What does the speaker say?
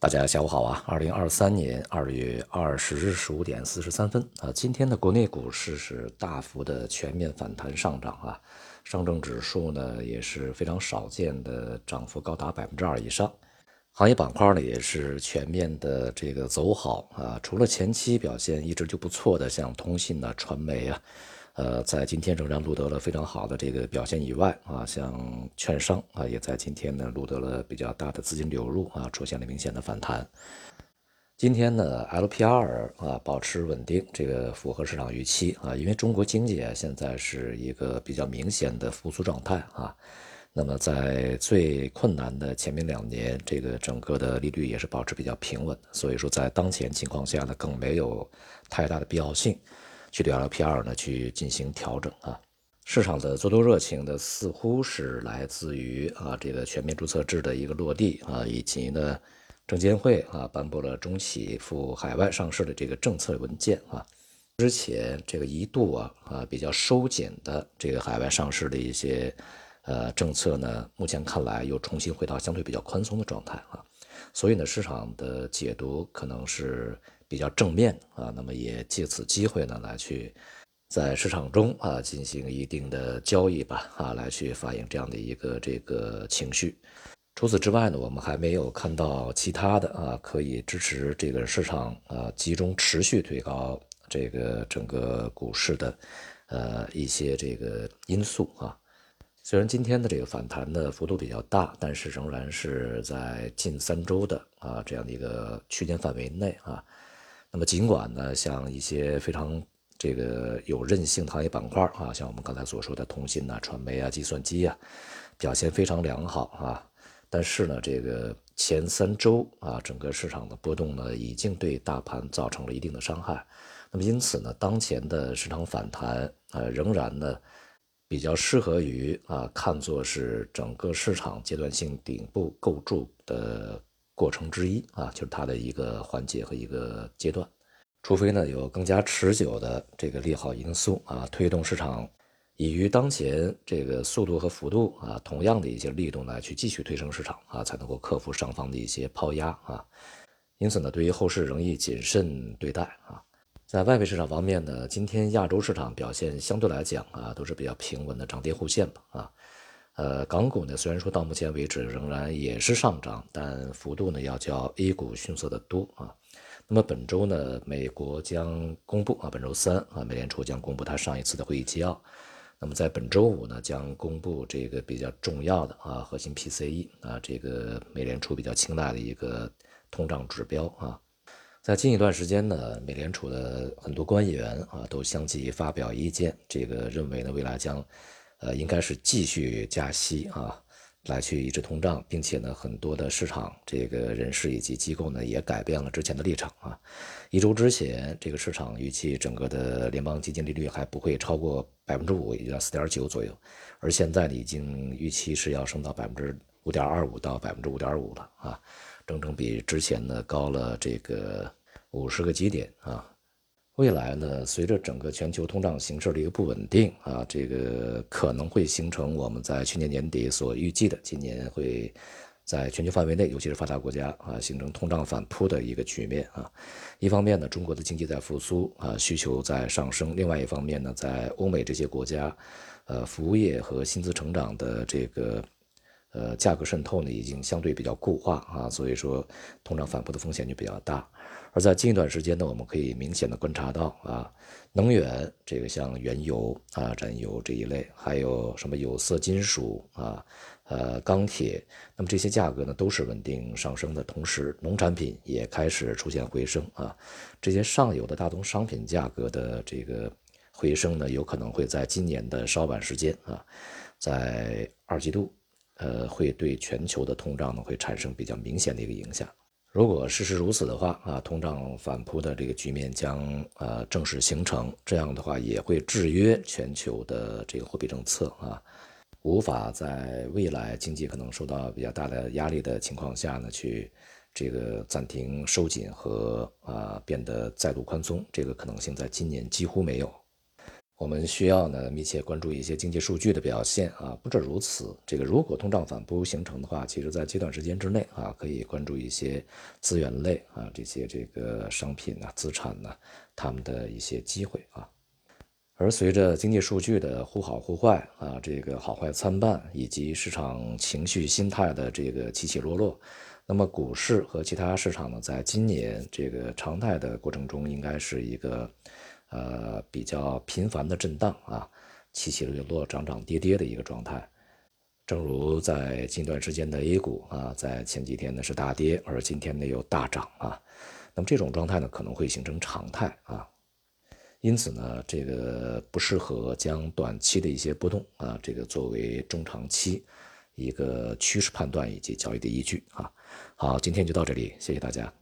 大家下午好啊！二零二三年二月二十日十五点四十三分啊，今天的国内股市是大幅的全面反弹上涨啊，上证指数呢也是非常少见的涨幅高达百分之二以上，行业板块呢也是全面的这个走好啊，除了前期表现一直就不错的像通信啊、传媒啊。呃，在今天仍然录得了非常好的这个表现以外啊，像券商啊，也在今天呢录得了比较大的资金流入啊，出现了明显的反弹。今天呢，LPR 啊保持稳定，这个符合市场预期啊，因为中国经济啊现在是一个比较明显的复苏状态啊。那么在最困难的前面两年，这个整个的利率也是保持比较平稳，所以说在当前情况下呢，更没有太大的必要性。去对 LPR 呢去进行调整啊，市场的做多热情呢似乎是来自于啊这个全面注册制的一个落地啊，以及呢证监会啊颁布了中企赴海外上市的这个政策文件啊，之前这个一度啊啊比较收紧的这个海外上市的一些呃政策呢，目前看来又重新回到相对比较宽松的状态啊，所以呢市场的解读可能是。比较正面啊，那么也借此机会呢，来去在市场中啊进行一定的交易吧，啊，来去反映这样的一个这个情绪。除此之外呢，我们还没有看到其他的啊可以支持这个市场啊集中持续推高这个整个股市的呃一些这个因素啊。虽然今天的这个反弹的幅度比较大，但是仍然是在近三周的啊这样的一个区间范围内啊。那么尽管呢，像一些非常这个有韧性的行业板块啊，像我们刚才所说的通信啊、传媒啊、计算机啊，表现非常良好啊，但是呢，这个前三周啊，整个市场的波动呢，已经对大盘造成了一定的伤害。那么因此呢，当前的市场反弹啊，仍然呢，比较适合于啊，看作是整个市场阶段性顶部构筑的。过程之一啊，就是它的一个环节和一个阶段，除非呢有更加持久的这个利好因素啊，推动市场以于当前这个速度和幅度啊同样的一些力度来去继续推升市场啊，才能够克服上方的一些抛压啊。因此呢，对于后市仍宜谨慎对待啊。在外围市场方面呢，今天亚洲市场表现相对来讲啊都是比较平稳的涨跌互现吧啊。呃，港股呢，虽然说到目前为止仍然也是上涨，但幅度呢要较 A 股逊色的多啊。那么本周呢，美国将公布啊，本周三啊，美联储将公布它上一次的会议纪要。那么在本周五呢，将公布这个比较重要的啊，核心 PCE 啊，这个美联储比较青睐的一个通胀指标啊。在近一段时间呢，美联储的很多官员啊，都相继发表意见，这个认为呢，未来将。呃，应该是继续加息啊，来去抑制通胀，并且呢，很多的市场这个人士以及机构呢，也改变了之前的立场啊。一周之前，这个市场预期整个的联邦基金利率还不会超过百分之五，也就四点九左右，而现在呢，已经预期是要升到百分之五点二五到百分之五点五了啊，整整比之前呢高了这个五十个基点啊。未来呢，随着整个全球通胀形势的一个不稳定啊，这个可能会形成我们在去年年底所预计的，今年会在全球范围内，尤其是发达国家啊，形成通胀反扑的一个局面啊。一方面呢，中国的经济在复苏啊，需求在上升；另外一方面呢，在欧美这些国家，呃，服务业和薪资成长的这个呃价格渗透呢，已经相对比较固化啊，所以说通胀反扑的风险就比较大。而在近一段时间呢，我们可以明显的观察到啊，能源这个像原油啊、燃油这一类，还有什么有色金属啊、呃钢铁，那么这些价格呢都是稳定上升的，同时农产品也开始出现回升啊。这些上游的大宗商品价格的这个回升呢，有可能会在今年的稍晚时间啊，在二季度，呃，会对全球的通胀呢会产生比较明显的一个影响。如果事实如此的话啊，通胀反扑的这个局面将呃正式形成，这样的话也会制约全球的这个货币政策啊，无法在未来经济可能受到比较大的压力的情况下呢，去这个暂停收紧和啊变得再度宽松，这个可能性在今年几乎没有。我们需要呢密切关注一些经济数据的表现啊。不止如此，这个如果通胀反复形成的话，其实在这段时间之内啊，可以关注一些资源类啊这些这个商品啊资产呢，他们的一些机会啊。而随着经济数据的忽好忽坏啊，这个好坏参半，以及市场情绪心态的这个起起落落，那么股市和其他市场呢，在今年这个常态的过程中，应该是一个呃比较频繁的震荡啊，起起落落、涨涨跌跌的一个状态。正如在近段时间的 A 股啊，在前几天呢是大跌，而今天呢又大涨啊，那么这种状态呢可能会形成常态啊。因此呢，这个不适合将短期的一些波动啊，这个作为中长期一个趋势判断以及交易的依据啊。好，今天就到这里，谢谢大家。